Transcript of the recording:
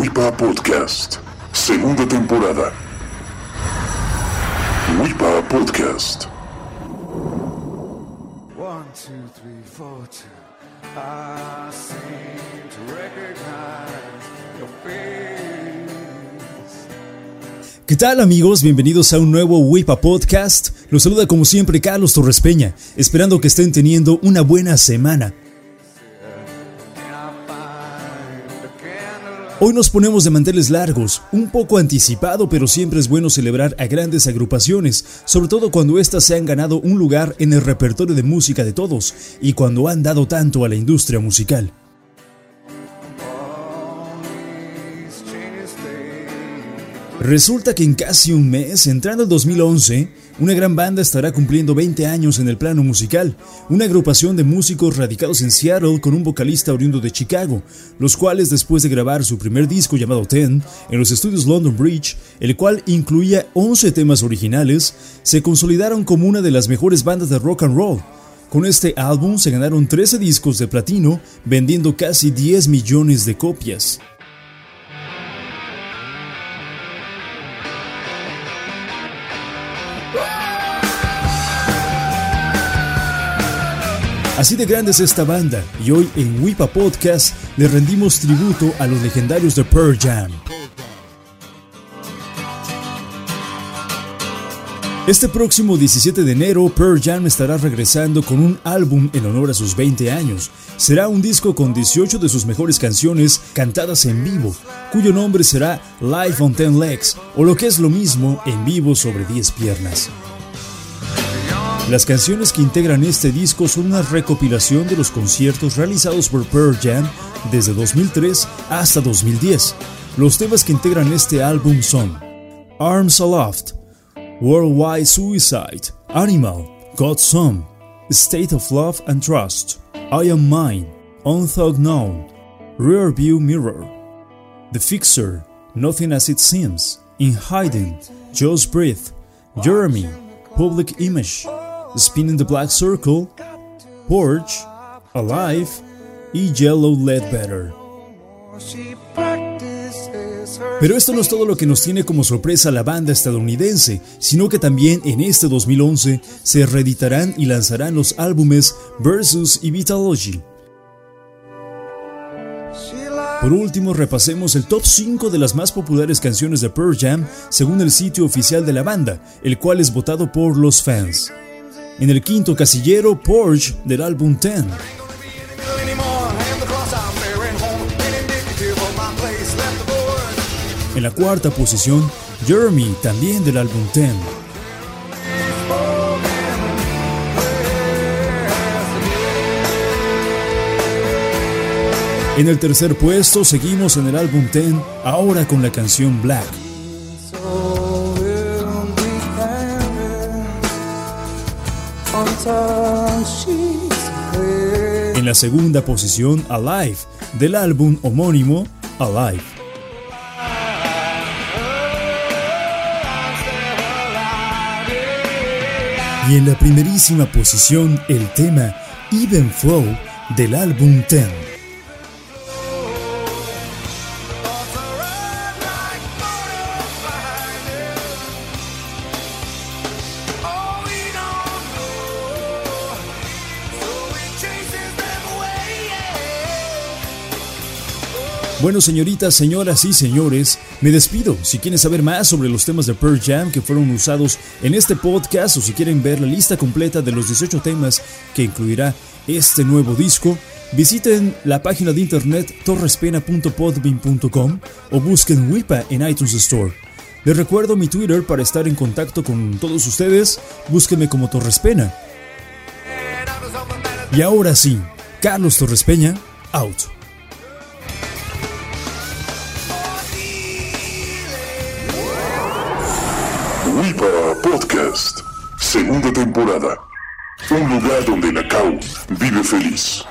WIPA Podcast, segunda temporada. WIPA Podcast. One, two, three, four, two. I seem to recognize your face. ¿Qué tal amigos? Bienvenidos a un nuevo WIPA Podcast. Los saluda como siempre Carlos Torres Peña, esperando que estén teniendo una buena semana. Hoy nos ponemos de manteles largos, un poco anticipado, pero siempre es bueno celebrar a grandes agrupaciones, sobre todo cuando éstas se han ganado un lugar en el repertorio de música de todos y cuando han dado tanto a la industria musical. Resulta que en casi un mes, entrando el 2011, una gran banda estará cumpliendo 20 años en el plano musical, una agrupación de músicos radicados en Seattle con un vocalista oriundo de Chicago, los cuales después de grabar su primer disco llamado Ten en los estudios London Bridge, el cual incluía 11 temas originales, se consolidaron como una de las mejores bandas de rock and roll. Con este álbum se ganaron 13 discos de platino, vendiendo casi 10 millones de copias. Así de grande es esta banda y hoy en Wipa Podcast le rendimos tributo a los legendarios de Pearl Jam. Este próximo 17 de enero, Pearl Jam estará regresando con un álbum en honor a sus 20 años. Será un disco con 18 de sus mejores canciones cantadas en vivo, cuyo nombre será Live on Ten Legs, o lo que es lo mismo, en vivo sobre 10 piernas. Las canciones que integran este disco son una recopilación de los conciertos realizados por Pearl Jam desde 2003 hasta 2010. Los temas que integran este álbum son Arms Aloft, Worldwide Suicide, Animal, God's Son, State of Love and Trust, I Am Mine, Unthought Known, Rear View Mirror, The Fixer, Nothing As It Seems, In Hiding, Just Breathe, Jeremy, Public Image, Spinning the Black Circle, Porch, Alive y Yellow Better. Pero esto no es todo lo que nos tiene como sorpresa la banda estadounidense, sino que también en este 2011 se reeditarán y lanzarán los álbumes Versus y Vitalogy. Por último, repasemos el top 5 de las más populares canciones de Pearl Jam según el sitio oficial de la banda, el cual es votado por los fans. En el quinto casillero, Porsche del álbum Ten. En la cuarta posición, Jeremy, también del álbum Ten. En el tercer puesto seguimos en el álbum Ten, ahora con la canción Black. En la segunda posición, Alive, del álbum homónimo Alive. Y en la primerísima posición, el tema Even Flow del álbum Ten. Bueno, señoritas, señoras y señores, me despido. Si quieren saber más sobre los temas de Pearl Jam que fueron usados en este podcast o si quieren ver la lista completa de los 18 temas que incluirá este nuevo disco, visiten la página de internet torrespena.podbean.com o busquen WIPA en iTunes Store. Les recuerdo mi Twitter para estar en contacto con todos ustedes. Búsquenme como Torrespena. Y ahora sí, Carlos Torrespeña, out. WIPA Podcast, segunda temporada. Un lugar donde Nacau vive feliz.